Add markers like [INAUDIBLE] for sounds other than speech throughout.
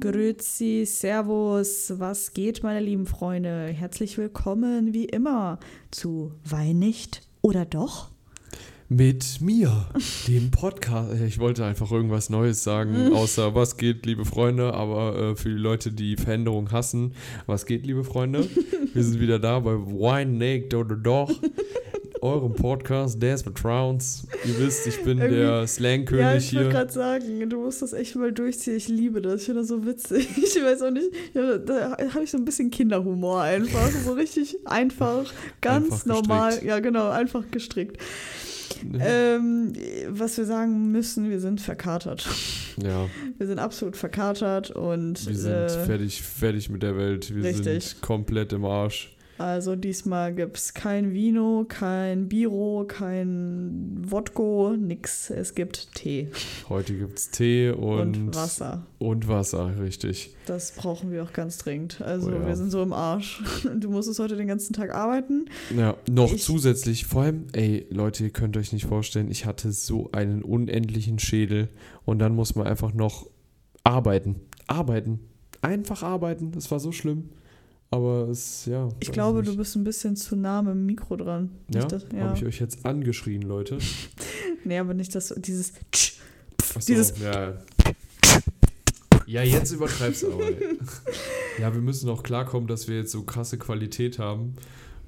Grüezi, Servus, was geht, meine lieben Freunde? Herzlich willkommen, wie immer, zu Wein nicht oder doch? Mit mir, dem Podcast. Ich wollte einfach irgendwas Neues sagen, [LAUGHS] außer was geht, liebe Freunde, aber äh, für die Leute, die Veränderung hassen, was geht, liebe Freunde? Wir sind wieder da bei Wine Naked oder doch, eurem Podcast, Dance with Trowns. Ihr wisst, ich bin Irgendwie- der Slang-König ja, ich wollte hier. gerade sagen, du musst das echt mal durchziehen. Ich liebe das. Ich finde das so witzig. [LAUGHS] Ich weiß auch nicht, ja, da habe ich so ein bisschen Kinderhumor einfach. So richtig einfach, ganz Einfach normal. gestrickt. Ja, genau, einfach gestrickt. Ähm, was wir sagen müssen, wir sind verkatert. Ja, Wir sind absolut verkatert und wir sind äh, fertig, fertig mit der Welt. Wir richtig. sind komplett im Arsch. Also diesmal gibt es kein Vino, kein Biro, kein Wodko, nix. Es gibt Tee Heute gibt es Tee und, und, Wasser. Und Wasser, richtig. Das brauchen wir auch ganz dringend. Also Oh ja. wir sind so im Arsch. [LAUGHS] Du musstest heute den ganzen Tag arbeiten. Ja, noch Ich- zusätzlich, vor allem, ey, Leute, ihr könnt euch nicht vorstellen, ich hatte so einen unendlichen Schädel und dann muss man einfach noch arbeiten. Arbeiten. Einfach arbeiten. Das war so schlimm. Aber es, ja. Ich glaube, nicht. du bist ein bisschen zu nah mit dem Mikro dran. Ja, das, ja. habe ich euch jetzt angeschrien, Leute. [LAUGHS] Nee, aber nicht das, dieses. Achso, Dieses- ja. Ja, jetzt übertreibst du aber. [LAUGHS] Ja, wir müssen auch klarkommen, dass wir jetzt so krasse Qualität haben.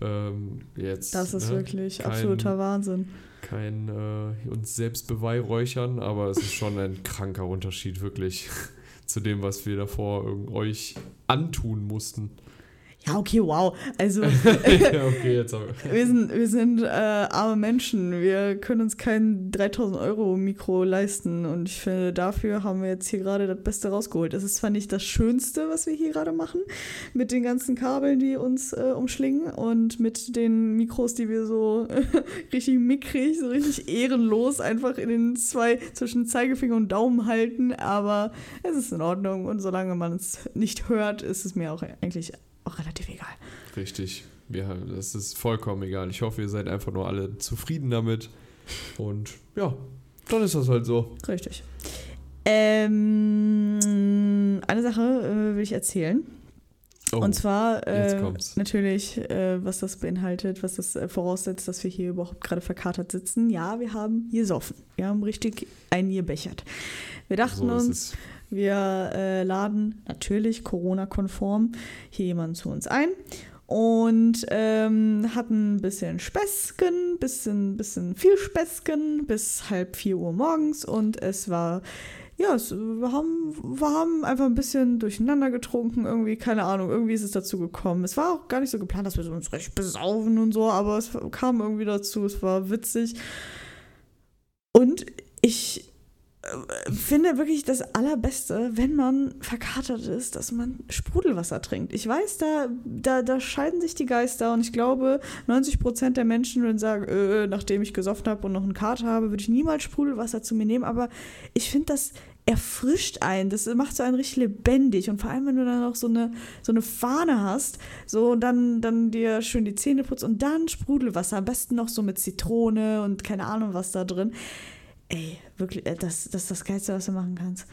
Ähm, jetzt, Das ist ne? wirklich Kein- absoluter Wahnsinn. kein äh, uns selbst beweihräuchern, aber es ist schon ein kranker Unterschied, wirklich, [LAUGHS] zu dem, was wir davor euch antun mussten. Ja, okay, wow. Also [LAUGHS] ja, [LAUGHS] okay, jetzt aber. wir sind, wir sind äh, arme Menschen. Wir können uns kein 3000 Euro Mikro leisten. Und ich finde, dafür haben wir jetzt hier gerade das Beste rausgeholt. Es ist zwar nicht das Schönste, was wir hier gerade machen, mit den ganzen Kabeln, die uns äh, umschlingen und mit den Mikros, die wir so [LAUGHS] richtig mickrig, so richtig ehrenlos einfach in den zwei zwischen Zeigefinger und Daumen halten. Aber es ist in Ordnung. Und solange man es nicht hört, ist es mir auch eigentlich auch relativ egal. Richtig. Ja, das ist vollkommen egal. Ich hoffe, ihr seid einfach nur alle zufrieden damit. Und ja, dann ist das halt so. Richtig. Ähm, eine Sache äh, will ich erzählen. Oh, Und zwar äh, natürlich, äh, was das beinhaltet, was das äh, voraussetzt, dass wir hier überhaupt gerade verkatert sitzen. Ja, wir haben gesoffen. Wir haben richtig eingebechert. Wir dachten so uns. Wir äh, laden natürlich Corona-konform hier jemanden zu uns ein und ähm, hatten ein bisschen Späßchen, bisschen, bisschen viel Späßchen bis halb vier Uhr morgens und es war, ja, es, wir, haben, wir haben einfach ein bisschen durcheinander getrunken, irgendwie, keine Ahnung, irgendwie ist es dazu gekommen. Es war auch gar nicht so geplant, dass wir uns recht besaufen und so, aber es kam irgendwie dazu, es war witzig. Und ich finde wirklich das Allerbeste, wenn man verkatert ist, dass man Sprudelwasser trinkt. Ich weiß, da, da, da scheiden sich die Geister und ich glaube, 90 Prozent der Menschen würden sagen, äh, nachdem ich gesoffen habe und noch einen Kater habe, würde ich niemals Sprudelwasser zu mir nehmen. Aber ich finde, das erfrischt einen, das macht so einen richtig lebendig und vor allem, wenn du dann noch so eine, so eine Fahne hast, so und dann, dann dir schön die Zähne putzt und dann Sprudelwasser, am besten noch so mit Zitrone und keine Ahnung was da drin. Ey, wirklich, äh, das, das ist das Geilste, was du machen kannst.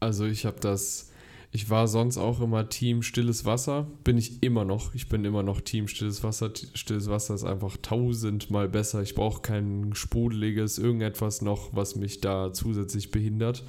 Also ich habe das, ich war sonst auch immer Team stilles Wasser, bin ich immer noch. Ich bin immer noch Team stilles Wasser. Stilles Wasser ist einfach tausendmal besser. Ich brauche kein sprudeliges, irgendetwas noch, was mich da zusätzlich behindert.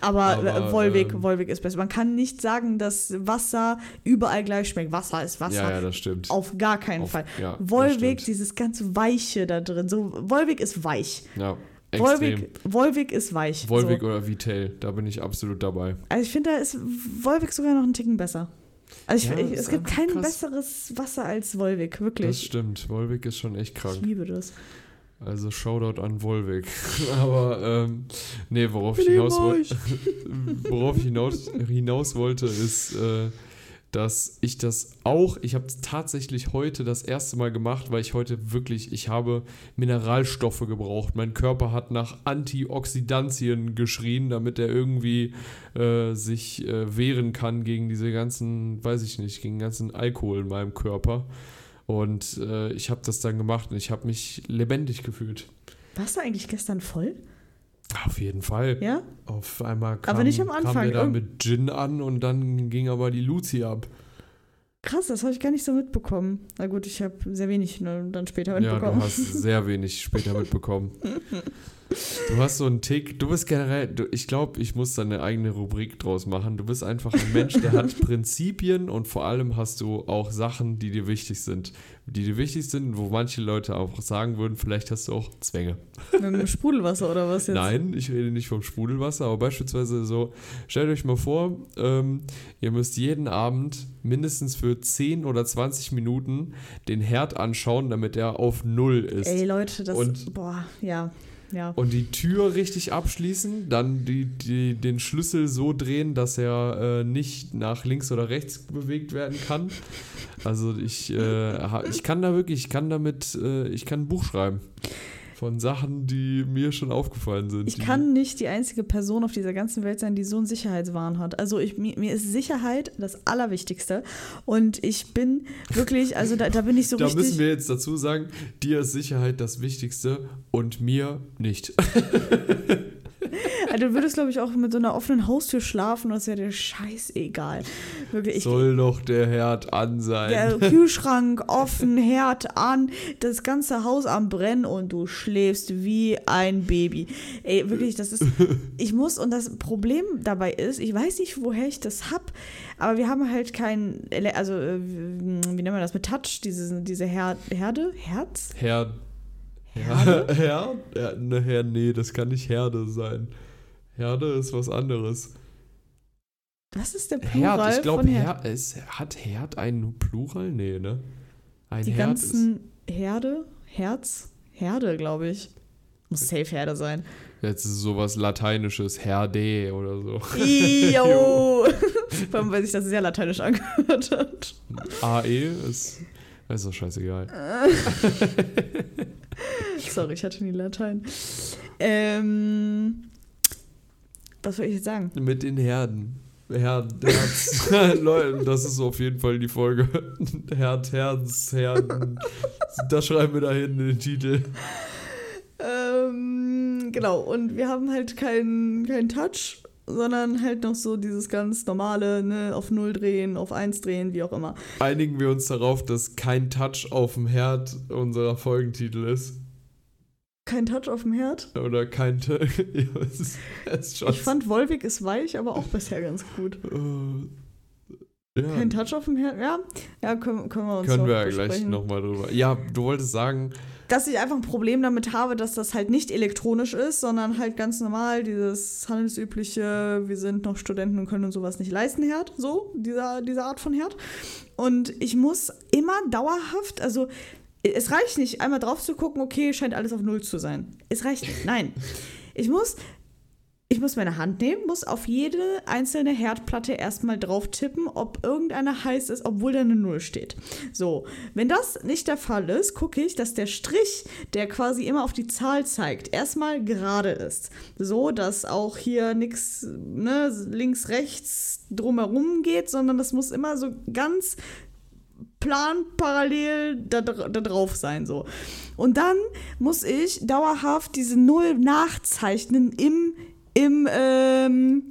Aber, [LAUGHS] Aber, äh, Wolwig, ähm, Wolwig ist besser. Man kann nicht sagen, dass Wasser überall gleich schmeckt. Wasser ist Wasser. Ja, ja, das stimmt. Auf gar keinen Auf- Fall. ja, Wolwig, dieses ganz Weiche da drin. So, Wolwig ist weich. Ja. Wolwig, Wolwig ist weich. Wolwig So. oder Vitel, da bin ich absolut dabei. Also ich finde, da ist Wolwig sogar noch einen Ticken besser. Also ich, Ja, ich, es gibt kein krass. besseres Wasser als Wolwig, Das wirklich. stimmt. Wolwig ist schon echt Ich krank. liebe das. Also Shoutout an Wolwig. [LAUGHS] Aber ähm, nee, worauf ich hinaus [LAUGHS] worauf ich hinaus, hinaus wollte, ist, äh, dass ich das auch, ich habe tatsächlich heute das erste Mal gemacht, weil ich heute wirklich, ich habe Mineralstoffe gebraucht. Mein Körper hat nach Antioxidantien geschrien, damit er irgendwie äh, sich äh, wehren kann gegen diese ganzen, weiß ich nicht, gegen ganzen Alkohol in meinem Körper. Und äh, ich habe das dann gemacht und ich habe mich lebendig gefühlt. Warst du eigentlich gestern voll? Auf jeden Fall. Ja? Auf einmal kam, Aber nicht am kam Anfang, der da irgend- mit Gin an und dann ging aber die Luzi ab. Krass, das habe ich gar nicht so mitbekommen. Na gut, ich habe sehr wenig ne, dann später Ja, mitbekommen. du hast sehr wenig später mitbekommen. [LAUGHS] Du hast so einen Tick, du bist generell, du, ich glaube, ich muss da eine eigene Rubrik draus machen. Du bist einfach ein Mensch, der hat [LAUGHS] Prinzipien und vor allem hast du auch Sachen, die dir wichtig sind. Die dir wichtig sind, wo manche Leute auch sagen würden, vielleicht hast du auch Zwänge. Mit dem Sprudelwasser oder was jetzt? Nein, ich rede nicht vom Sprudelwasser, aber beispielsweise so, stellt euch mal vor, ähm, ihr müsst jeden Abend mindestens für 10 oder 20 Minuten den Herd anschauen, damit er auf Null ist. Ey, Leute, das. Und- boah, ja. Ja. Und die Tür richtig abschließen, dann die, die, den Schlüssel so drehen, dass er äh, nicht nach links oder rechts bewegt werden kann. Also ich, äh, ich kann da wirklich, ich kann damit, äh, ich kann ein Buch schreiben von Sachen, die mir schon aufgefallen sind. Ich kann nicht die einzige Person auf dieser ganzen Welt sein, die so einen Sicherheitswahn hat. Also ich, mir, mir ist Sicherheit das Allerwichtigste. Und ich bin wirklich, also da, da bin ich so [LAUGHS] Da richtig. müssen wir jetzt dazu sagen, dir ist Sicherheit das Wichtigste und mir nicht. [LAUGHS] [LAUGHS] Also du würdest, glaube ich, auch mit so einer offenen Haustür schlafen und es wäre dir scheißegal. Wirklich. Ich, Soll doch der Herd an sein. der [LAUGHS] Kühlschrank offen, Herd an, das ganze Haus am Brennen und du schläfst wie ein Baby. Ey, wirklich, das ist. [LAUGHS] Ich muss, und das Problem dabei ist, ich weiß nicht, woher ich das hab, aber wir haben halt kein, also, äh, wie nennt man das, mit Touch, diese, diese Her Herde? Herz? Herd. Herde? [LAUGHS] Herd? Ja, ne, Her, nee, das kann nicht Herde sein. Herde ist was anderes. Was ist der Plural Herd, ich glaube, von Herd? Herd, ist, hat Herd einen Plural? Nee, ne? Ein Die Herd ist. ganzen Herde, Herz, Herde, glaube ich. Muss safe Herde sein. Jetzt ist sowas Lateinisches, Herde oder so. [LAUGHS] [LAUGHS] Jo! Vor allem, weil sich das sehr lateinisch angehört hat. AE ist. Ist doch scheißegal. [LAUGHS] Sorry, ich hatte nie Latein. Ähm, was soll ich jetzt sagen? Mit den Herden. Herd, Herz. [LAUGHS] Leute, das ist auf jeden Fall die Folge. Herd, Herz, Herden. Das schreiben wir da hinten in den Titel. Ähm, genau, und wir haben halt keinen kein Touch, sondern halt noch so dieses ganz normale, ne, auf Null drehen, auf Eins drehen, wie auch immer. Einigen wir uns darauf, dass kein Touch auf dem Herd unserer Folgentitel ist. Kein Touch auf dem Herd. Oder kein. T [LAUGHS] ja, es ist. Ich fand Wolwig ist weich, aber auch bisher ganz gut. Äh, ja. Kein Touch auf dem Herd, ja. Ja, können, können wir uns Können noch wir ja gleich nochmal drüber. Ja, du wolltest sagen, Dass ich einfach ein Problem damit habe, dass das halt nicht elektronisch ist, sondern halt ganz normal dieses handelsübliche, wir sind noch Studenten und können uns sowas nicht leisten, Herd, so, dieser, diese Art von Herd. Und ich muss immer dauerhaft, also es reicht nicht, einmal drauf zu gucken, okay, scheint alles auf Null zu sein. Es reicht nicht, nein. Ich muss, ich muss meine Hand nehmen, muss auf jede einzelne Herdplatte erstmal drauf tippen, ob irgendeine heiß ist, obwohl da eine Null steht. So, wenn das nicht der Fall ist, gucke ich, dass der Strich, der quasi immer auf die Zahl zeigt, erstmal gerade ist. So, dass auch hier nichts ne, links, rechts drumherum geht, sondern das muss immer so ganz plan parallel da, da drauf sein so. Und dann muss ich dauerhaft diese Null nachzeichnen im im ähm,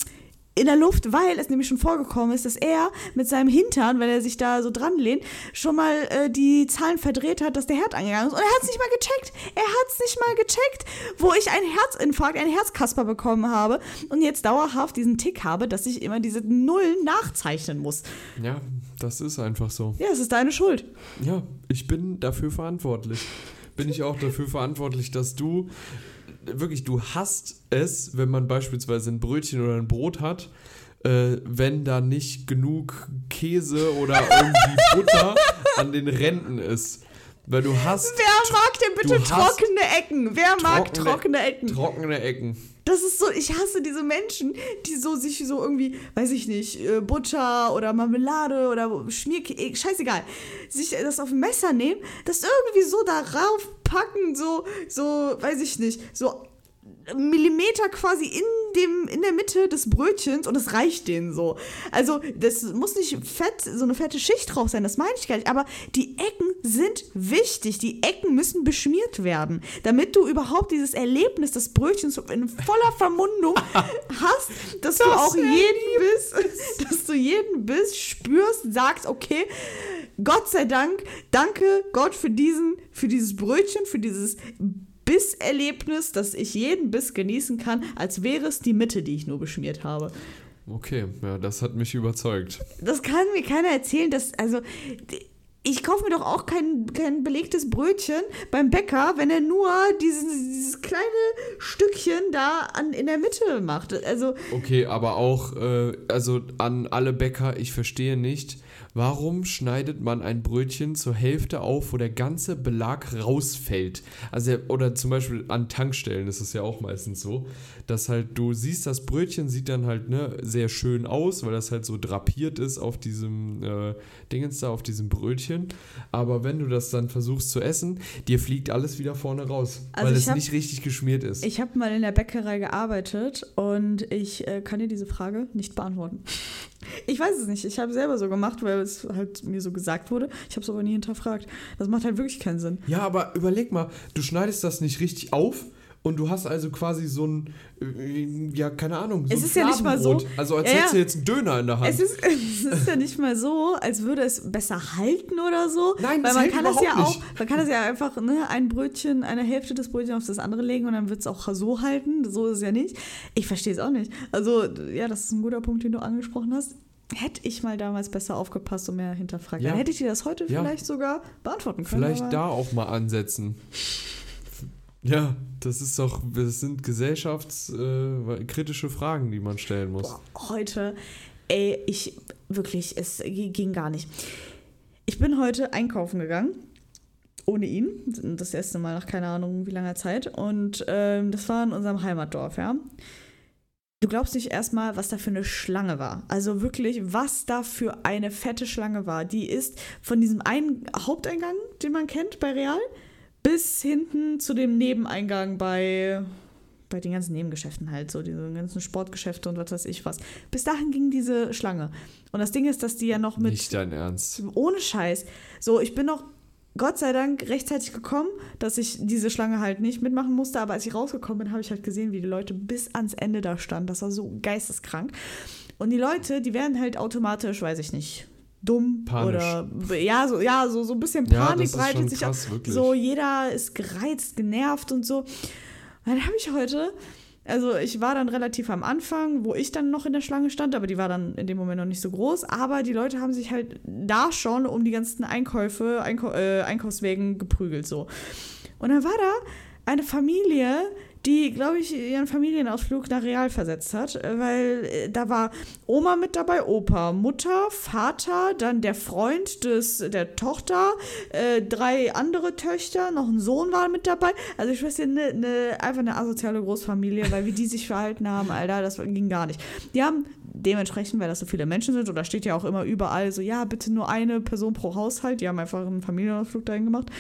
in der Luft, weil es nämlich schon vorgekommen ist, dass er mit seinem Hintern, wenn er sich da so dran lehnt, schon mal äh, die Zahlen verdreht hat, dass der Herd angegangen ist. Und er hat es nicht mal gecheckt. Er hat es nicht mal gecheckt, wo ich einen Herzinfarkt, einen Herzkasper bekommen habe und jetzt dauerhaft diesen Tick habe, dass ich immer diese Nullen nachzeichnen muss. ja, das ist einfach so. Ja, es ist deine Schuld. Ja, ich bin dafür verantwortlich. Bin ich auch dafür verantwortlich, dass du wirklich, du hast es, wenn man beispielsweise ein Brötchen oder ein Brot hat, äh, wenn da nicht genug Käse oder irgendwie [LAUGHS] Butter an den Ränden ist. Weil du hast Wer mag denn bitte trockene Ecken? Wer mag trockene- trockene Ecken? trockene Ecken. Das ist so, ich hasse diese Menschen, die so sich so irgendwie, weiß ich nicht, äh, Butter oder Marmelade oder Schmierkäse, scheißegal, sich das auf ein Messer nehmen, das irgendwie so darauf packen, so, so, weiß ich nicht, so Millimeter quasi in, dem, in der Mitte des Brötchens und es reicht denen so. Also, das muss nicht fett, so eine fette Schicht drauf sein, das meine ich gar nicht. Aber die Ecken sind wichtig. Die Ecken müssen beschmiert werden, damit du überhaupt dieses Erlebnis des Brötchens in voller Vermundung [LAUGHS] hast, dass das du auch jeden Biss, dass du jeden Biss spürst, sagst, okay, Gott sei Dank, danke Gott für diesen, für dieses Brötchen, für dieses Bisserlebnis, dass ich jeden Biss genießen kann, als wäre es die Mitte, die ich nur beschmiert habe. Okay, ja, das hat mich überzeugt. Das kann mir keiner erzählen, dass, also, ich kaufe mir doch auch kein, kein belegtes Brötchen beim Bäcker, wenn er nur dieses, dieses kleine Stückchen da an, in der Mitte macht. Also okay, aber auch, äh, also an alle Bäcker, ich verstehe nicht, Warum schneidet man ein Brötchen zur Hälfte auf, wo der ganze Belag rausfällt? Also, oder zum Beispiel an Tankstellen ist es ja auch meistens so, dass halt du siehst, das Brötchen sieht dann halt ne, sehr schön aus, weil das halt so drapiert ist auf diesem äh, Dingens da, auf diesem Brötchen. Aber wenn du das dann versuchst zu essen, dir fliegt alles wieder vorne raus, also weil es hab, nicht richtig geschmiert ist. Ich habe mal in der Bäckerei gearbeitet und ich äh, kann dir diese Frage nicht beantworten. [LAUGHS] Ich weiß es nicht. Ich habe es selber so gemacht, weil es halt mir so gesagt wurde. Ich habe es aber nie hinterfragt. Das macht halt wirklich keinen Sinn. Ja, aber überleg mal, du schneidest das nicht richtig auf und du hast also quasi so ein, äh, ja, keine Ahnung, so es ist ja nicht mal so. Also als ja, hättest du jetzt einen Döner in der Hand. Es ist, [LAUGHS] es ist ja nicht mal so, als würde es besser halten oder so. Nein, das Weil man kann das ja nicht. auch, man kann das ja einfach, ne, ein Brötchen, eine Hälfte des Brötchens auf das andere legen und dann wird es auch so halten. So ist es ja nicht. Ich verstehe es auch nicht. Also, ja, das ist ein guter Punkt, den du angesprochen hast hätte ich mal damals besser aufgepasst und mehr hinterfragt. Ja. Dann hätte ich dir das heute ja. vielleicht sogar beantworten können. Vielleicht da auch mal ansetzen. Ja, das ist doch, das sind gesellschaftskritische äh, Fragen, die man stellen muss. Boah, heute, ey, ich wirklich, es ging gar nicht. Ich bin heute einkaufen gegangen ohne ihn. Das erste Mal nach keine Ahnung wie langer Zeit. Und ähm, das war in unserem Heimatdorf, ja. Du glaubst nicht erstmal, was da für eine Schlange war. Also wirklich, was da für eine fette Schlange war. Die ist von diesem einen Haupteingang, den man kennt bei Real, bis hinten zu dem Nebeneingang bei, bei den ganzen Nebengeschäften halt, so diese ganzen Sportgeschäfte und was weiß ich was. Bis dahin ging diese Schlange. Und das Ding ist, dass die ja noch mit. Nicht dein Ernst. Ohne Scheiß. So, ich bin noch Gott sei Dank rechtzeitig gekommen, dass ich diese Schlange halt nicht mitmachen musste. Aber als ich rausgekommen bin, habe ich halt gesehen, wie die Leute bis ans Ende da standen. Das war so geisteskrank. Und die Leute, die werden halt automatisch, weiß ich nicht, dumm Panisch. oder ja so ja so so ein bisschen Panik ja, breitet sich krass, auf. So jeder ist gereizt, genervt und so. Und dann habe ich heute also ich war dann relativ am Anfang, wo ich dann noch in der Schlange stand, aber die war dann in dem Moment noch nicht so groß. Aber die Leute haben sich halt da schon um die ganzen Einkäufe, Einkau äh, Einkaufswegen geprügelt so. Und dann war da eine Familie, die, glaube ich, ihren Familienausflug nach Real versetzt hat, weil äh, da war Oma mit dabei, Opa, Mutter, Vater, dann der Freund des, der Tochter, äh, drei andere Töchter, noch ein Sohn war mit dabei. Also ich weiß ja, ne, ne, einfach eine asoziale Großfamilie, weil wie die sich verhalten haben, Alter, das ging gar nicht. Die haben dementsprechend, weil das so viele Menschen sind, oder steht ja auch immer überall so, ja, bitte nur eine Person pro Haushalt, die haben einfach einen Familienausflug dahin gemacht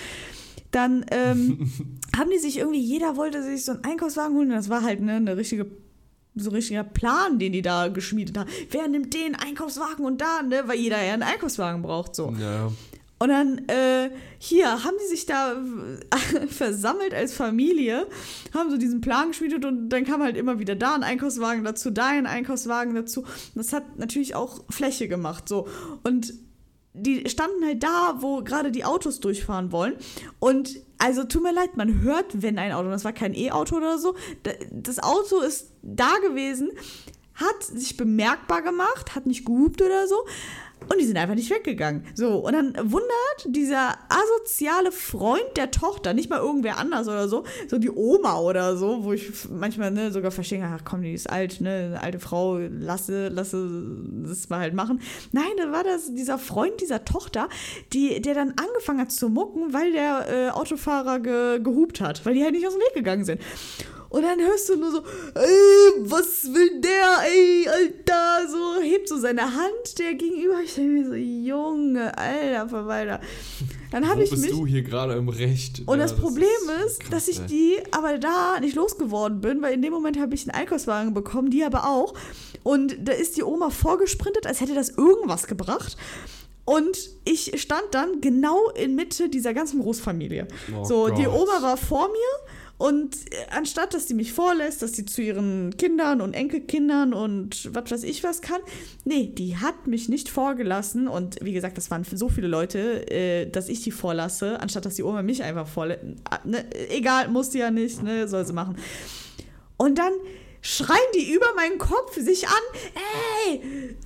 dann ähm, [LAUGHS] haben die sich irgendwie, jeder wollte sich so einen Einkaufswagen holen. Und das war halt ne, eine richtige so ein richtiger Plan, den die da geschmiedet haben. Wer nimmt den Einkaufswagen und da, ne? Weil jeder ja einen Einkaufswagen braucht, so. Ja. Und dann, äh, hier, haben die sich da [LAUGHS] versammelt als Familie, haben so diesen Plan geschmiedet und dann kam halt immer wieder da ein Einkaufswagen dazu, da ein Einkaufswagen dazu. Und das hat natürlich auch Fläche gemacht, so. Und die standen halt da, wo gerade die Autos durchfahren wollen. Und also tut mir leid, man hört, wenn ein Auto, das war kein E-Auto oder so, das Auto ist da gewesen, hat sich bemerkbar gemacht, hat nicht gehupt oder so, und die sind einfach nicht weggegangen. So, und dann wundert dieser asoziale Freund der Tochter, nicht mal irgendwer anders oder so, so die Oma oder so, wo ich manchmal ne, sogar verstehe, ach komm, die ist alt, ne, alte Frau, lasse, lasse das mal halt machen. Nein, da war das dieser Freund dieser Tochter, die, der dann angefangen hat zu mucken, weil der äh, Autofahrer ge, gehupt hat, weil die halt nicht aus dem Weg gegangen sind. Und dann hörst du nur so, ey, was will der, ey, Alter, so, hebt so seine Hand der gegenüber. Ich denke mir so, Junge, Alter, Verwalter. Dann habe ich bist mich. du hier gerade im Recht? Und Ja, das Problem ist krass, dass ich die aber da nicht losgeworden bin, weil in dem Moment habe ich einen Einkaufswagen bekommen, die aber auch. Und da ist die Oma vorgesprintet, als hätte das irgendwas gebracht. Und ich stand dann genau in Mitte dieser ganzen Großfamilie. Oh so, die Gott. Oma war vor mir und äh, anstatt, dass die mich vorlässt, dass sie zu ihren Kindern und Enkelkindern und was weiß ich was kann, nee, die hat mich nicht vorgelassen. Und wie gesagt, das waren so viele Leute, äh, dass ich die vorlasse, anstatt dass die Oma mich einfach vorlässt. Ne, egal, muss die ja nicht, ne, soll sie machen. Und dann schreien die über meinen Kopf sich an, ey,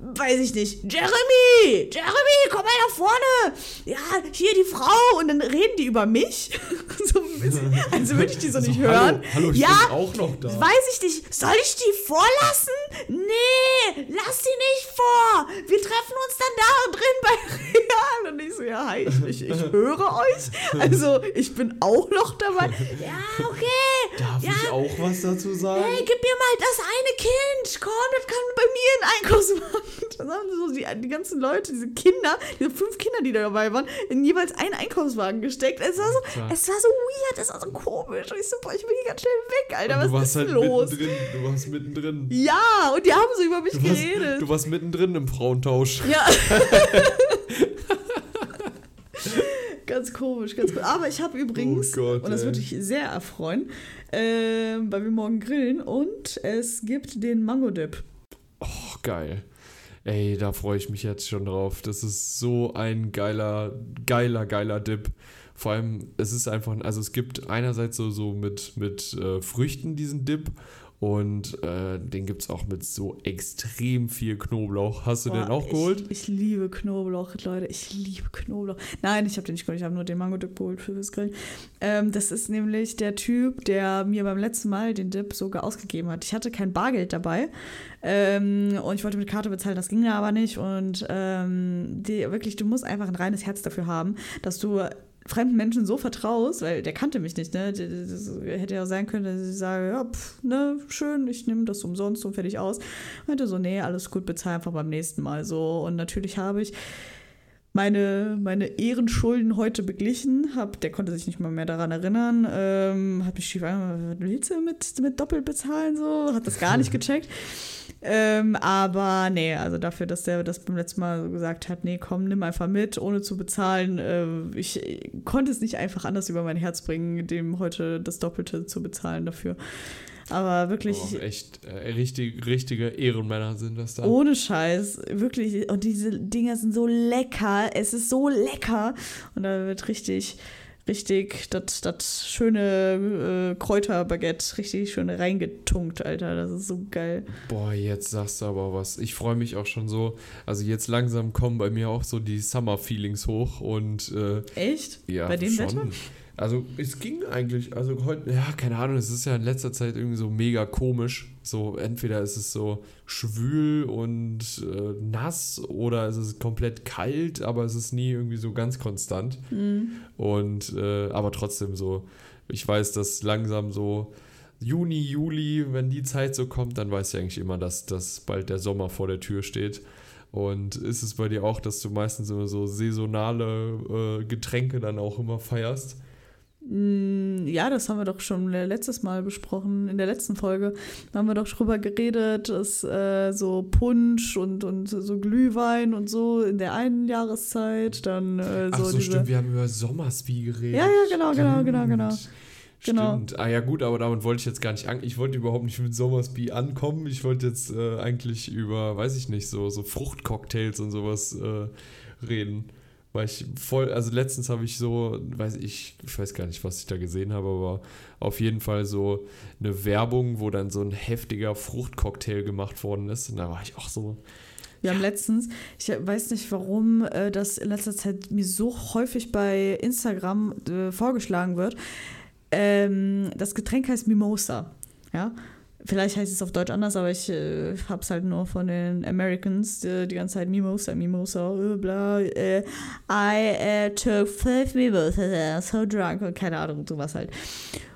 weiß ich nicht, Jeremy, Jeremy, komm mal nach vorne. Ja, hier die Frau. Und dann reden die über mich. [LAUGHS] so ein bisschen, also würde ich die so So, nicht hallo, hören. hallo, ich ja, bin auch noch da. Weiß ich nicht. Soll ich die vorlassen? Nee, lass die nicht vor. Wir treffen uns dann da drin bei Real. Und ich so, ja, hi, ich, ich, ich höre euch. Also, ich bin auch noch dabei. Ja, okay. Darf ja, ich auch was dazu sagen? Hey, gib mir mal das eine Kind. Komm, das kann bei mir in Einkaufswagen. Dann haben so die, die ganzen Leute, diese Kinder, diese fünf Kinder, die da dabei waren, in jeweils einen Einkaufswagen gesteckt. Es war so, Alter. es war so weird, es war so komisch. Und ich so, boah, ich will hier ganz schnell weg, Alter. Und du Was warst ist halt los? mittendrin. Du warst mittendrin. Ja, und die haben so über mich Du warst, geredet. du warst mittendrin im Frauentausch. Ja. [LAUGHS] ganz komisch, ganz komisch. Aber ich habe übrigens, Oh Gott, und das würde dich sehr erfreuen, äh, weil wir morgen grillen und es gibt den Mango-Dip. Oh, geil. Ey, da freue ich mich jetzt schon drauf. Das ist so ein geiler, geiler, geiler Dip. Vor allem, es ist einfach, also es gibt einerseits so, so mit, mit äh, Früchten diesen Dip und äh, den gibt es auch mit so extrem viel Knoblauch. Hast du den Boah, auch geholt? Ich, ich liebe Knoblauch, Leute. Ich liebe Knoblauch. Nein, ich habe den nicht geholt. Ich habe nur den Mango-Dip geholt für das Grillen. Ähm, das ist nämlich der Typ, der mir beim letzten Mal den Dip sogar ausgegeben hat. Ich hatte kein Bargeld dabei ähm, und ich wollte mit Karte bezahlen. Das ging da aber nicht. Und ähm, die, wirklich, du musst einfach ein reines Herz dafür haben, dass du fremden Menschen so vertraust, weil der kannte mich nicht, ne? Das hätte ja sein können, dass ich sage, ja, pff, ne, schön, ich nehme das umsonst und fertig aus. Meinte so, nee, alles gut, bezahl einfach beim nächsten Mal so. Und natürlich habe ich meine, meine Ehrenschulden heute beglichen. Hab, der konnte sich nicht mal mehr daran erinnern. Ähm, hat mich schief angeguckt, was willst du mit, mit doppelt bezahlen so? Hat das gar nicht [LAUGHS] gecheckt. Ähm, aber nee, also dafür, dass der das beim letzten Mal so gesagt hat, nee, komm, nimm einfach mit, ohne zu bezahlen. Äh, ich äh, konnte es nicht einfach anders über mein Herz bringen, dem heute das Doppelte zu bezahlen dafür. Aber wirklich, Oh, echt, äh, richtig, richtige Ehrenmänner sind das da. ohne Scheiß, wirklich. Und diese Dinger sind so lecker. Es ist so lecker. Und da wird richtig, richtig das, das schöne äh, Kräuterbaguette richtig schön reingetunkt, Alter. Das ist so geil. Boah, jetzt sagst du aber was. Ich freue mich auch schon so. Also jetzt langsam kommen bei mir auch so die Summer-Feelings hoch und äh, Echt? ja, Bei dem schon. Wetter? Also es ging eigentlich, also heute, ja, keine Ahnung, es ist ja in letzter Zeit irgendwie so mega komisch. So, entweder ist es so schwül und äh, nass oder es ist komplett kalt, aber es ist nie irgendwie so ganz konstant. Mhm. Und äh, aber trotzdem so, ich weiß, dass langsam so Juni, Juli, wenn die Zeit so kommt, dann weiß ich eigentlich immer, dass, dass bald der Sommer vor der Tür steht. Und ist es bei dir auch, dass du meistens immer so saisonale äh, Getränke dann auch immer feierst? Mm, Ja, das haben wir doch schon letztes Mal besprochen, in der letzten Folge. Da haben wir doch drüber geredet, dass äh, so Punsch und, und so Glühwein und so in der einen Jahreszeit, dann äh, so, Ach so, diese. stimmt, wir haben über Sommersby geredet. Ja, ja, genau, genau, genau, genau. Genau. Stimmt. Ah ja gut, aber damit wollte ich jetzt gar nicht an. Ich wollte überhaupt nicht mit Sommersby ankommen. Ich wollte jetzt äh, eigentlich über, weiß ich nicht, so, so Fruchtcocktails und sowas äh, reden. Weil ich voll, also letztens habe ich so, weiß ich, ich weiß gar nicht, was ich da gesehen habe, aber auf jeden Fall so eine Werbung, wo dann so ein heftiger Fruchtcocktail gemacht worden ist. Und da war ich auch so, Wir haben letztens, ich weiß nicht warum, äh, das in letzter Zeit mir so häufig bei Instagram äh, vorgeschlagen wird. Ähm, das Getränk heißt Mimosa. Ja. Vielleicht heißt es auf Deutsch anders, aber ich äh, hab's halt nur von den Americans äh, die ganze Zeit Mimosa, Mimosa, äh, bla. Äh, I äh, took five Mimosas, so drunk, und keine Ahnung, sowas halt.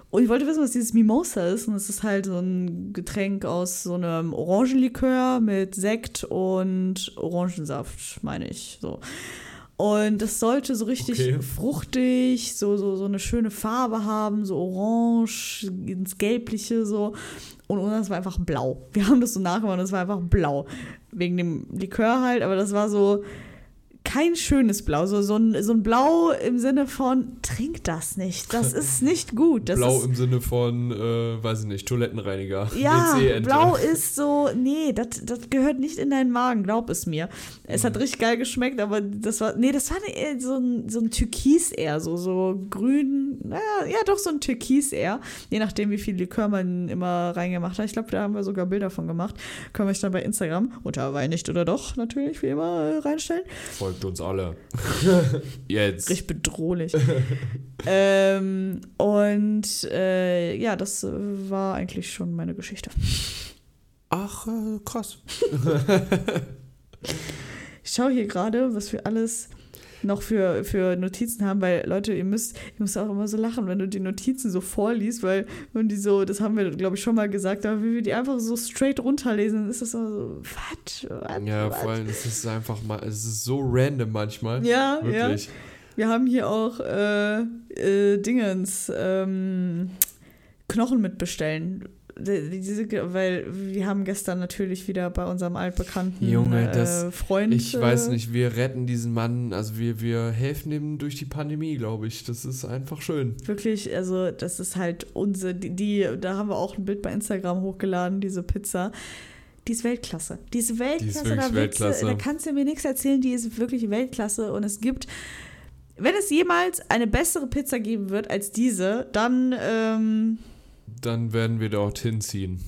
Und ich wollte wissen, was dieses Mimosa ist. Und es ist halt so ein Getränk aus so einem Orangenlikör mit Sekt und Orangensaft, meine ich. So. Und das sollte so richtig Okay. fruchtig, so, so, so eine schöne Farbe haben, so orange, ins Gelbliche so. Und das war einfach blau. Wir haben das so nachgemacht und es war einfach blau. Wegen dem Likör halt, aber das war so kein schönes Blau. So, so, ein, so ein Blau im Sinne von, trink das nicht. Das [LAUGHS] ist nicht gut. Das Blau ist, im Sinne von, äh, weiß ich nicht, Toilettenreiniger. ja, blau ist so, nee, das, das gehört nicht in deinen Magen, glaub es mir. Es Mhm. hat richtig geil geschmeckt, aber das war, nee, das war eher so ein, so ein Türkis eher, so, so grün, naja, ja, doch so ein Türkis eher. Je nachdem, wie viel Likör man immer reingemacht hat. Ich glaube, da haben wir sogar Bilder von gemacht. Können wir euch dann bei Instagram, unter Wein nicht oder doch, natürlich, wie immer, äh, reinstellen. Folgt uns alle. [LAUGHS] Jetzt. Richtig bedrohlich. [LAUGHS] ähm, und äh, ja, das war eigentlich schon meine Geschichte. Ach, äh, krass. Ich schaue hier gerade, was wir alles noch für, für Notizen haben, weil Leute, ihr müsst, ihr müsst auch immer so lachen, wenn du die Notizen so vorliest, weil wenn die so, das haben wir, glaube ich, schon mal gesagt, aber wenn wir die einfach so straight runterlesen, ist das immer so, was? Ja, was? vor allem, es ist einfach mal, es ist so random manchmal. Ja, ja. Wirklich. Wir haben hier auch äh, äh, Dingens, ähm, Knochen mitbestellen. Die- Diese, weil wir haben gestern natürlich wieder bei unserem altbekannten Junge, das- äh, Freund. Ich weiß äh, nicht, wir retten diesen Mann, also wir, wir helfen ihm durch die Pandemie, glaube ich. Das ist einfach schön. Wirklich, also das ist halt unsere, die, die, da haben wir auch ein Bild bei Instagram hochgeladen, diese Pizza. Die ist Weltklasse. Die ist Weltklasse. wirklich da, willst du- Weltklasse. da kannst du mir nichts erzählen, die ist wirklich Weltklasse. Und es gibt, wenn es jemals eine bessere Pizza geben wird als diese, dann, ähm, Dann werden wir dorthin ziehen.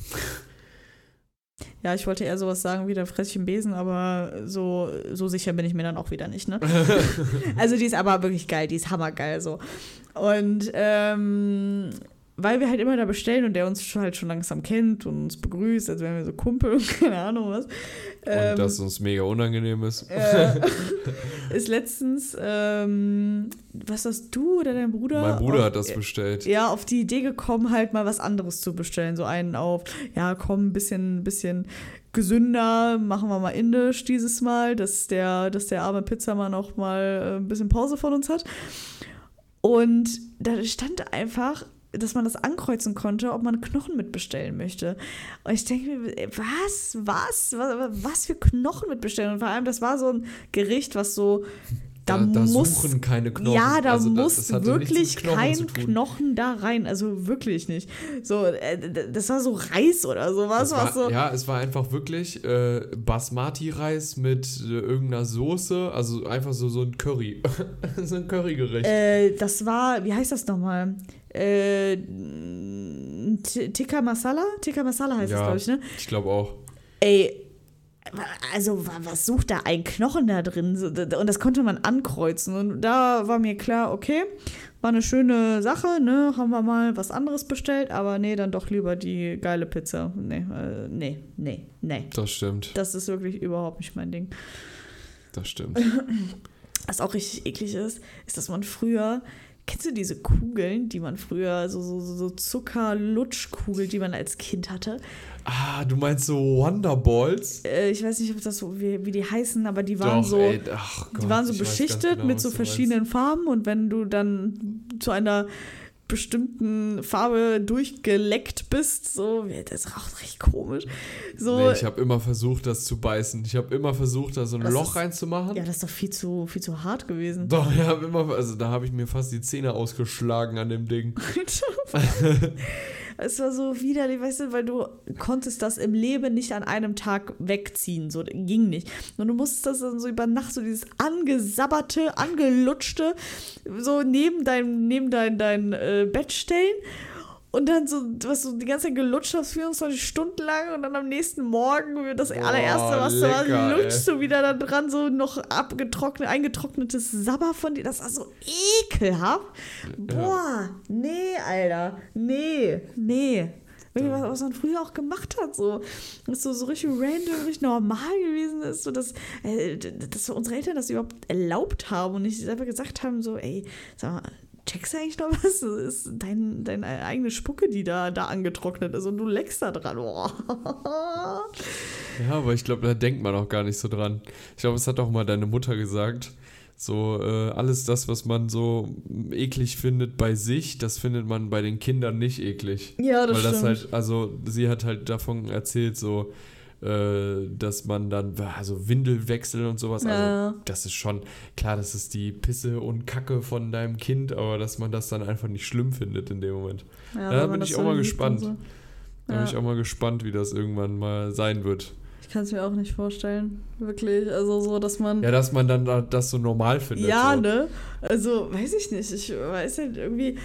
ja, ich wollte eher sowas sagen wie der Fresschen Besen, aber so, so sicher bin ich mir dann auch wieder nicht, ne? [LAUGHS] Also die ist aber wirklich geil, die ist hammergeil so. Und ähm, weil wir halt immer da bestellen und der uns halt schon langsam kennt und uns begrüßt, als wären wir so Kumpel und [LAUGHS] keine Ahnung was. Und ähm, dass uns mega unangenehm ist. äh, [LAUGHS] ist letztens, ähm, was hast du oder dein Bruder? mein Bruder auf, hat das bestellt. ja, auf die Idee gekommen, halt mal was anderes zu bestellen. So einen auf, ja, komm, ein bisschen, bisschen gesünder, machen wir mal indisch dieses Mal, dass der, dass der arme Pizzamann auch mal äh, ein bisschen Pause von uns hat. Und da stand einfach, dass man das ankreuzen konnte, ob man Knochen mitbestellen möchte. Und ich denke mir, ey, was, was, was, was für Knochen mitbestellen? Und vor allem, das war so ein Gericht, was so, da, Da, da muss suchen keine Knochen. ja, da Also muss das mit wirklich kein. Knochen da rein. Also wirklich nicht. So, äh, das war so Reis oder sowas. War, so. Ja, es war einfach wirklich äh, Basmati-Reis mit äh, irgendeiner Soße, also einfach so, so ein Curry. [LAUGHS] so ein Currygericht. Äh, das war, wie heißt das nochmal? Äh, Tikka Masala? Tikka Masala heißt Ja. das, glaube ich, ne? ich glaube auch. Ey, also wa- was sucht da ein Knochen da drin? Und das konnte man ankreuzen. Und da war mir klar, okay, war eine schöne Sache, ne? Haben wir mal was anderes bestellt, aber nee, dann doch lieber die geile Pizza. Nee, äh, nee, nee, nee. Das stimmt. Das ist wirklich überhaupt nicht mein Ding. Das stimmt. Was auch richtig eklig ist, ist, dass man früher. Kennst du diese Kugeln, die man früher, so, so, so Zuckerlutschkugeln, die man als Kind hatte? Ah, du meinst so Wonderballs? Äh, ich weiß nicht, ob das so, wie, wie die heißen, aber die waren Doch, so. ey, Gott, die waren so beschichtet genau, mit so verschiedenen Farben und wenn du dann zu einer bestimmten Farbe durchgeleckt bist, so, das raucht richtig komisch. So, Nee, ich habe immer versucht, das zu beißen. Ich habe immer versucht, da so ein Loch ist- reinzumachen. ja, das ist doch viel zu, viel zu hart gewesen. Doch, ich habe immer, also da habe ich mir fast die Zähne ausgeschlagen an dem Ding. [LAUGHS] [LAUGHS] es war so widerlich, weißt du, weil du konntest das im Leben nicht an einem Tag wegziehen, so ging nicht. Und du musstest das dann so über Nacht, so dieses angesabberte, angelutschte, so neben dein, neben dein, dein äh, Bett stellen. Und dann so, was du die ganze Zeit gelutscht hast, 24 Stunden lang und dann am nächsten Morgen, das allererste, was du hast, lutschst du wieder da dran, so noch abgetrocknet, eingetrocknetes Sabber von dir. Das war so ekelhaft. Boah, nee, Alter. Nee, nee. Was, was man früher auch gemacht hat, so. Das so, so richtig random, richtig normal gewesen ist, so dass, äh, dass unsere Eltern das überhaupt erlaubt haben und nicht einfach gesagt haben, so, ey, sag mal, checkst du eigentlich noch [LAUGHS] was? Das ist dein, deine eigene Spucke, die da, da angetrocknet ist und du leckst da dran. Boah. [LAUGHS] Ja, aber ich glaube, da denkt man auch gar nicht so dran. Ich glaube, es hat auch mal deine Mutter gesagt. So, äh, alles das, was man so eklig findet bei sich, das findet man bei den Kindern nicht eklig. Ja, das Weil das stimmt. halt, also sie hat halt davon erzählt, so, äh, dass man dann, also Windelwechsel und sowas, also das ist schon, klar, das ist die Pisse und Kacke von deinem Kind, aber dass man das dann einfach nicht schlimm findet in dem Moment. ja, da bin ich so auch mal liebt gespannt. so. Da bin ich auch mal gespannt, wie das irgendwann mal sein wird. Ich kann es mir auch nicht vorstellen. Wirklich. Also so, dass man. Ja, dass man dann da- das so normal findet. Ja, so. ne? Also, weiß ich nicht. Ich weiß halt irgendwie,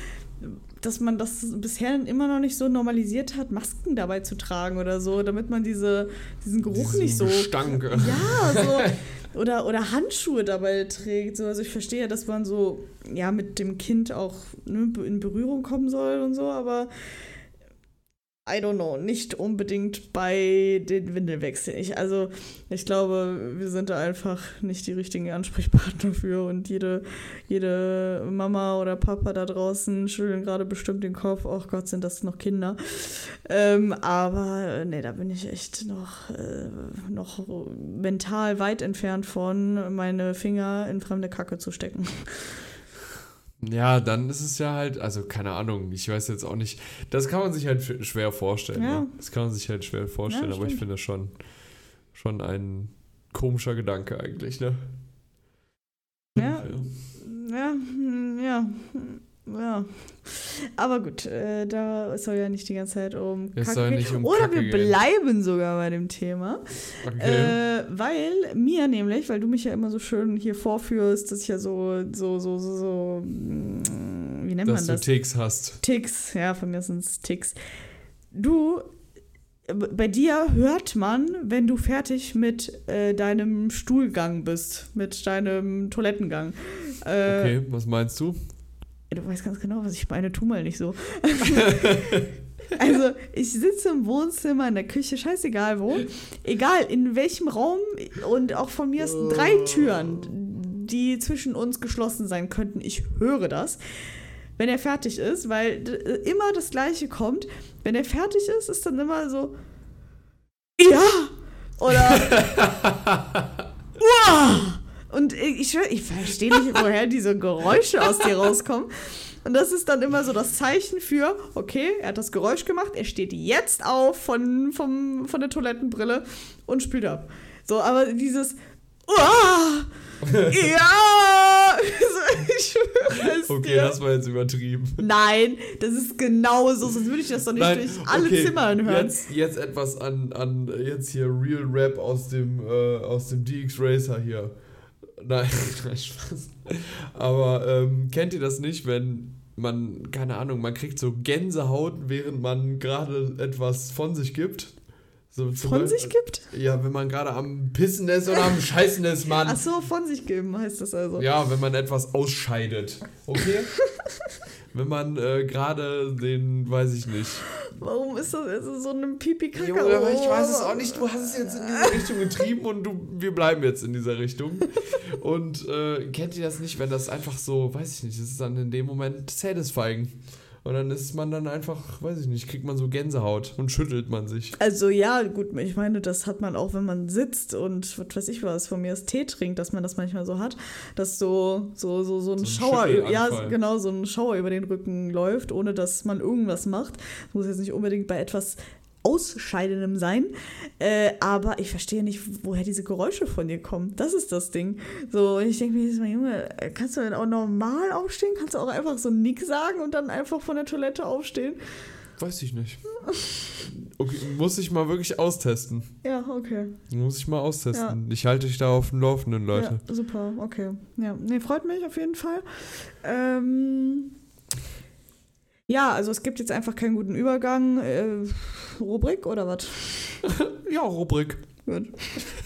dass man das bisher immer noch nicht so normalisiert hat, Masken dabei zu tragen oder so, damit man diese, diesen Geruch Diesen nicht so. Gestank. [LAUGHS] Ja, so. Oder, oder Handschuhe dabei trägt. So. Also ich verstehe ja, dass man so ja mit dem Kind auch ne, in Berührung kommen soll und so, aber I don't know, nicht unbedingt bei den Windelwechseln. Ich, also ich glaube, wir sind da einfach nicht die richtigen Ansprechpartner für und jede, jede Mama oder Papa da draußen schütteln gerade bestimmt den Kopf, oh Gott, sind das noch Kinder. Ähm, aber nee, da bin ich echt noch, äh, noch mental weit entfernt von, meine Finger in fremde Kacke zu stecken. Ja, dann ist es ja halt, also keine Ahnung, ich weiß jetzt auch nicht, das kann man sich halt schwer vorstellen. Ja. Ne? Das kann man sich halt schwer vorstellen, Ja, aber ich finde das schon, schon ein komischer Gedanke eigentlich, ne? Ja. Ja, ja, hm, ja. Aber gut, äh, da soll ja nicht die ganze Zeit um Es Kacke gehen. um Oder Kacke wir gehen. bleiben sogar bei dem Thema. Okay. Äh, weil mir nämlich, weil du mich ja immer so schön hier vorführst, dass ich ja so, so, so, so, so mm, wie nennt Dass man du das? Ticks hast. Ticks, ja, von mir sind es Ticks. Du, bei dir hört man, wenn du fertig mit äh, deinem Stuhlgang bist, mit deinem Toilettengang. Äh, Okay, was meinst du? Du weißt ganz genau, was ich meine, tu mal nicht so. [LAUGHS] also, ich sitze im Wohnzimmer, in der Küche, scheißegal wo, egal in welchem Raum und auch von mir aus drei Türen, die zwischen uns geschlossen sein könnten, ich höre das. Wenn er fertig ist, weil immer das Gleiche kommt. Wenn er fertig ist, ist dann immer so, ja! Oder, [LAUGHS] ich, ich, verstehe nicht, woher diese Geräusche aus dir rauskommen. Und das ist dann immer so das Zeichen für, okay, er hat das Geräusch gemacht, er steht jetzt auf von, vom, von der Toilettenbrille und spült ab. So, aber dieses, Uah, [LAUGHS] ja! Ich schwöre es Okay, dir. das war jetzt übertrieben. Nein, das ist genau so, sonst würde ich das doch nicht durch alle okay, Zimmer hören. Jetzt, jetzt etwas an, an jetzt hier Real Rap aus dem, äh, aus dem DX Racer hier. Nein, [LAUGHS] nein, Spaß. Aber ähm, kennt ihr das nicht, wenn man, keine Ahnung, man kriegt so Gänsehaut, während man gerade etwas von sich gibt? So Von Beispiel- sich gibt? Ja, wenn man gerade am Pissen ist oder am Scheißen ist, Mann. Ach so, von sich geben heißt das also. Ja, wenn man etwas ausscheidet. Okay? [LAUGHS] wenn man äh, gerade den, weiß ich nicht. Warum ist das also so ein pipi kaka Junge, aber ich weiß es auch nicht. Du hast es jetzt in diese Richtung getrieben und du, wir bleiben jetzt in dieser Richtung. Und äh, kennt ihr das nicht, wenn das einfach so, weiß ich nicht, das ist dann in dem Moment satisfying. Und dann ist man dann einfach, weiß ich nicht, kriegt man so Gänsehaut und schüttelt man sich. Also ja, gut, ich meine, das hat man auch, wenn man sitzt und was weiß ich was, von mir ist Tee trinkt, dass man das manchmal so hat, dass so, so, so, so ein So ein Schauer, ja, genau, so ein Schauer über den Rücken läuft, ohne dass man irgendwas macht. Das muss jetzt nicht unbedingt bei etwas Ausscheidendem sein, äh, aber ich verstehe nicht, woher diese Geräusche von dir kommen. Das ist das Ding. So, ich denke mir jedes Mal, Junge, kannst du denn auch normal aufstehen? Kannst du auch einfach so Nick sagen und dann einfach von der Toilette aufstehen? Weiß ich nicht. Okay, muss ich mal wirklich austesten. Ja, okay. Muss ich mal austesten. Ich halte dich da auf dem Laufenden, Leute. Ja, super, okay. Ja, nee, freut mich auf jeden Fall. Ähm, ja, also es gibt jetzt einfach keinen guten Übergang. Äh, Rubrik oder was? [LAUGHS] Ja, Rubrik. Gut.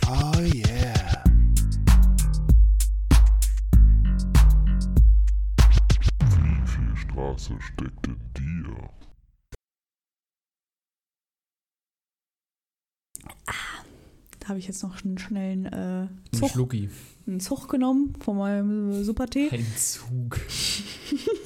Oh yeah. Wie viel Straße steckt in dir? Da habe ich jetzt noch einen schnellen äh, Ein Zug, Schlucki. einen Zug genommen von meinem Supertee. Ein Zug. [LAUGHS]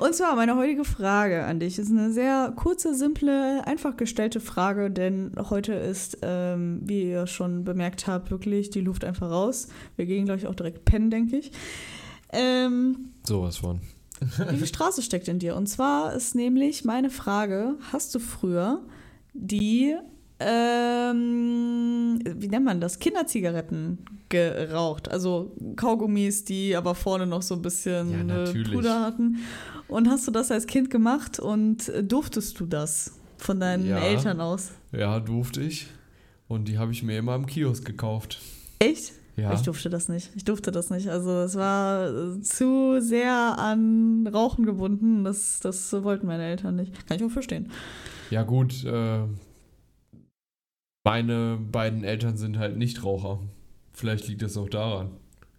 Und zwar meine heutige Frage an dich ist eine sehr kurze, simple, einfach gestellte Frage, denn heute ist, ähm, wie ihr schon bemerkt habt, wirklich die Luft einfach raus. Wir gehen gleich auch direkt pennen, denke ich. Ähm, Sowas von. wie viel Straße steckt in dir? Und zwar ist nämlich meine Frage: Hast du früher die, ähm, wie nennt man das, Kinderzigaretten geraucht? Also Kaugummis, die aber vorne noch so ein bisschen Ja, äh. Puder hatten. Und hast du das als Kind gemacht und äh, durftest du das von deinen Ja. Eltern aus? Ja, durfte ich. Und die habe ich mir immer im Kiosk gekauft. Echt? Ja. Ich durfte das nicht. Ich durfte das nicht. Also es war äh, zu sehr an Rauchen gebunden. Das, das wollten meine Eltern nicht. Kann ich auch verstehen. Ja, gut. Äh, meine beiden Eltern sind halt nicht Raucher. Vielleicht liegt das auch daran.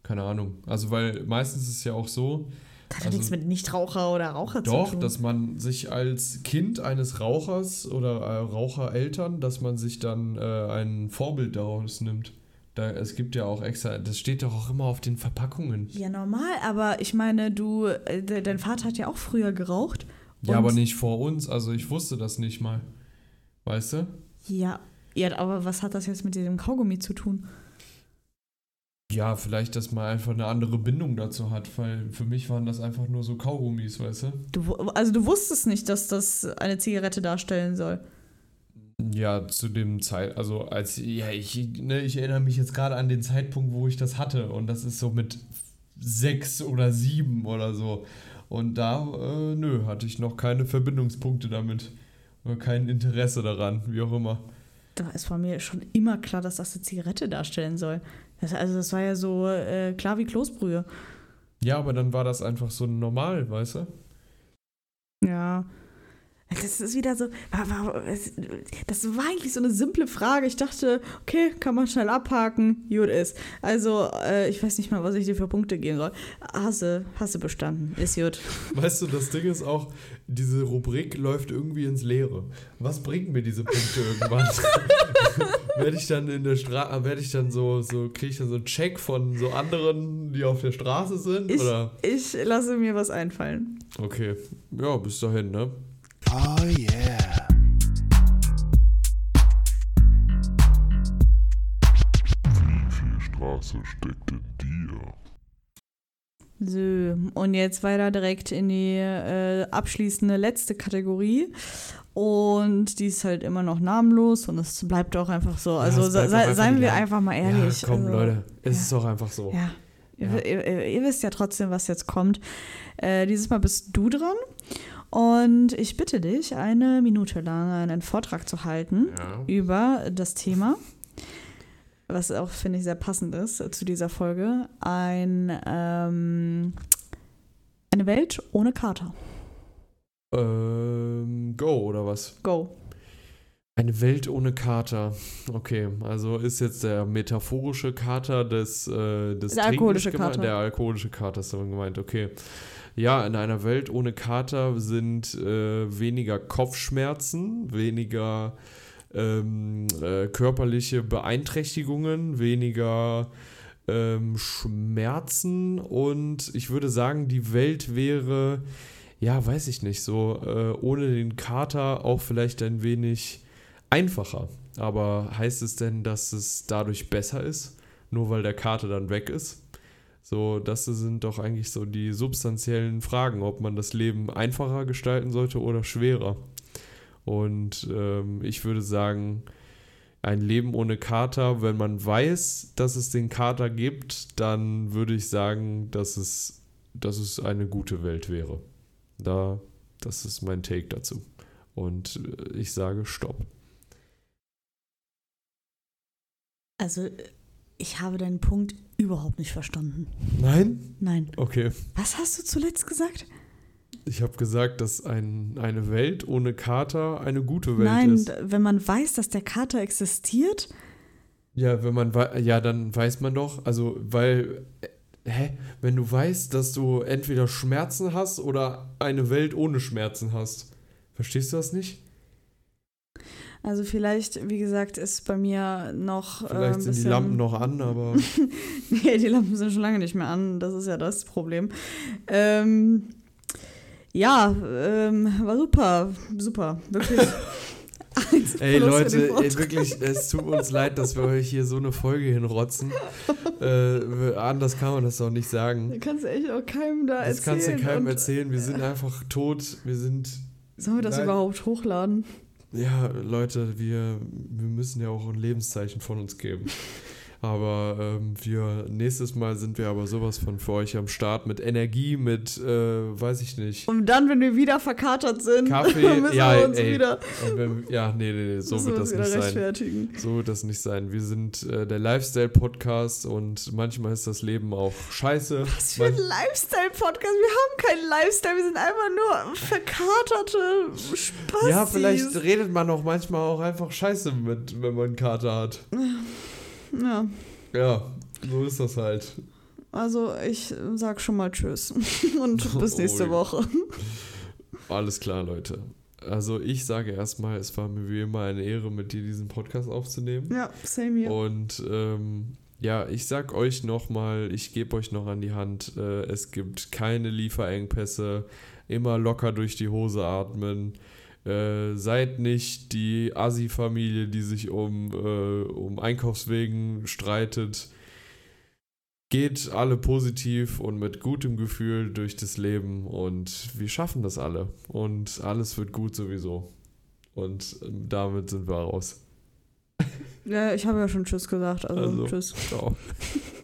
Keine Ahnung. Also, weil meistens ist es ja auch so, Das hat Also- nichts mit Nichtraucher oder Raucher zu doch, tun. dass man sich als Kind eines Rauchers oder äh, Rauchereltern, dass man sich dann äh, ein Vorbild daraus nimmt. Da, es gibt ja auch extra, das steht doch auch immer auf den Verpackungen. ja, normal, aber ich meine, du, äh, de- dein Vater hat ja auch früher geraucht. Ja, aber nicht vor uns. Also ich wusste das nicht mal. Weißt du? Ja. Ja, aber was hat das jetzt mit diesem Kaugummi zu tun? Ja, vielleicht, dass man einfach eine andere Bindung dazu hat, weil für mich waren das einfach nur so Kaugummis, weißt du? Du, also du wusstest nicht, dass das eine Zigarette darstellen soll. Ja, zu dem Zeit, also als, ja, ich, ne, ich erinnere mich jetzt gerade an den Zeitpunkt, wo ich das hatte und das ist so mit sechs oder sieben oder so. Und da, äh, nö, hatte ich noch keine Verbindungspunkte damit. Oder kein Interesse daran, wie auch immer. Da ist von mir schon immer klar, dass das eine Zigarette darstellen soll. Das, also das war ja so äh, klar wie Kloßbrühe. Ja, aber dann war das einfach so normal, weißt du? Ja. Das ist wieder so. Das war eigentlich so eine simple Frage. Ich dachte, okay, kann man schnell abhaken. Gut ist. Also, äh, ich weiß nicht mal, was ich dir für Punkte geben soll. Hasse, Hasse bestanden. Ist gut. Weißt du, das Ding ist auch, diese Rubrik läuft irgendwie ins Leere. Was bringt mir diese Punkte irgendwann? [LAUGHS] werde ich dann in der Straße, werde ich dann so, so kriege ich dann so einen Check von so anderen, die auf der Straße sind? Ich, oder? ich lasse mir was einfallen. Okay. Ja, bis dahin, ne? Oh yeah. Wie viel Straße steckt in dir? So, und jetzt weiter direkt in die äh, abschließende letzte Kategorie. Und die ist halt immer noch namenlos und es bleibt auch einfach so. Also bleibt se- auch einfach seien wir gleiche- einfach mal ehrlich. Ja, komm, also, Leute. Es ja. ist doch einfach so. Ja. Ihr, Ja. Ihr, ihr, ihr wisst ja trotzdem, was jetzt kommt. Äh, dieses Mal bist du dran. Und ich bitte dich, eine Minute lang einen Vortrag zu halten Ja. über das Thema, was auch, finde ich, sehr passend ist zu dieser Folge. Ein, ähm, eine Welt ohne Kater. Ähm, go, oder was? Go. Eine Welt ohne Kater. Okay, also ist jetzt der metaphorische Kater des, äh, des Der alkoholische? Kater. Der alkoholische Kater ist damit gemeint, okay. Ja, in einer Welt ohne Kater sind äh, weniger Kopfschmerzen, weniger ähm, äh, körperliche Beeinträchtigungen, weniger ähm, Schmerzen und ich würde sagen, die Welt wäre, ja, weiß ich nicht, so äh, ohne den Kater auch vielleicht ein wenig einfacher. Aber heißt es denn, dass es dadurch besser ist, nur weil der Kater dann weg ist? So, das sind doch eigentlich so die substanziellen Fragen, ob man das Leben einfacher gestalten sollte oder schwerer. Und ähm, ich würde sagen, ein Leben ohne Kater, wenn man weiß, dass es den Kater gibt, dann würde ich sagen, dass es, dass es eine gute Welt wäre. Da, das ist mein Take dazu. Und äh, ich sage Stopp. Also, ich habe deinen Punkt überhaupt nicht verstanden. Nein? Nein. Okay. Was hast du zuletzt gesagt? Ich habe gesagt, dass ein, eine Welt ohne Kater eine gute Welt Nein, ist. d- wenn man weiß, dass der Kater existiert, Ja, wenn man ja, dann weiß man doch, also weil äh, hä, wenn du weißt, dass du entweder Schmerzen hast oder eine Welt ohne Schmerzen hast. Verstehst du das nicht? Also vielleicht, wie gesagt, ist bei mir noch. Vielleicht äh, ein sind die Lampen noch an, [LAUGHS] aber nee, die Lampen sind schon lange nicht mehr an. Das ist ja das Problem. Ähm, Ja, ähm, war super, super, wirklich. [LAUGHS] Ey Leute, ey, wirklich, es tut uns leid, dass wir euch hier so eine Folge hinrotzen. [LAUGHS] äh, anders kann man das doch nicht sagen. Du kannst echt auch keinem da Das erzählen. kannst du keinem erzählen. Wir sind einfach tot. Wir sind. Sollen wir das Nein. überhaupt hochladen? Ja, Leute, wir, wir müssen ja auch ein Lebenszeichen von uns geben. [LAUGHS] Aber ähm, wir, nächstes Mal sind wir aber sowas von für euch am Start mit Energie, mit, äh, weiß ich nicht. Und dann, wenn wir wieder verkatert sind, Kaffee, [LAUGHS] müssen ja, wir uns ey. wieder, wenn, ja, nee, nee, nee, so wird wir das nicht sein. So wird das nicht sein. Wir sind äh, der Lifestyle-Podcast und manchmal ist das Leben auch scheiße. Was für ein Lifestyle-Podcast? Wir haben keinen Lifestyle, wir sind einfach nur verkaterte Spaß. ja, vielleicht redet man auch manchmal auch einfach scheiße mit, wenn man einen Kater hat. [LAUGHS] Ja, Ja, so ist das halt. also ich sag schon mal Tschüss [LAUGHS] und [LAUGHS] bis nächste Oh, Woche. Alles klar, Leute. Also ich sage erstmal, es war mir wie immer eine Ehre, mit dir diesen Podcast aufzunehmen. Ja, same hier. Und ähm, ja, ich sag euch nochmal, ich gebe euch noch an die Hand, äh, es gibt keine Lieferengpässe, immer locker durch die Hose atmen. Äh, seid nicht die Assi-Familie, die sich um, äh, um Einkaufswegen streitet. Geht alle positiv und mit gutem Gefühl durch das Leben und wir schaffen das alle. Und alles wird gut sowieso. Und ähm, damit sind wir raus. Ja, ich habe ja schon Tschüss gesagt, also, Also. Tschüss. Ciao.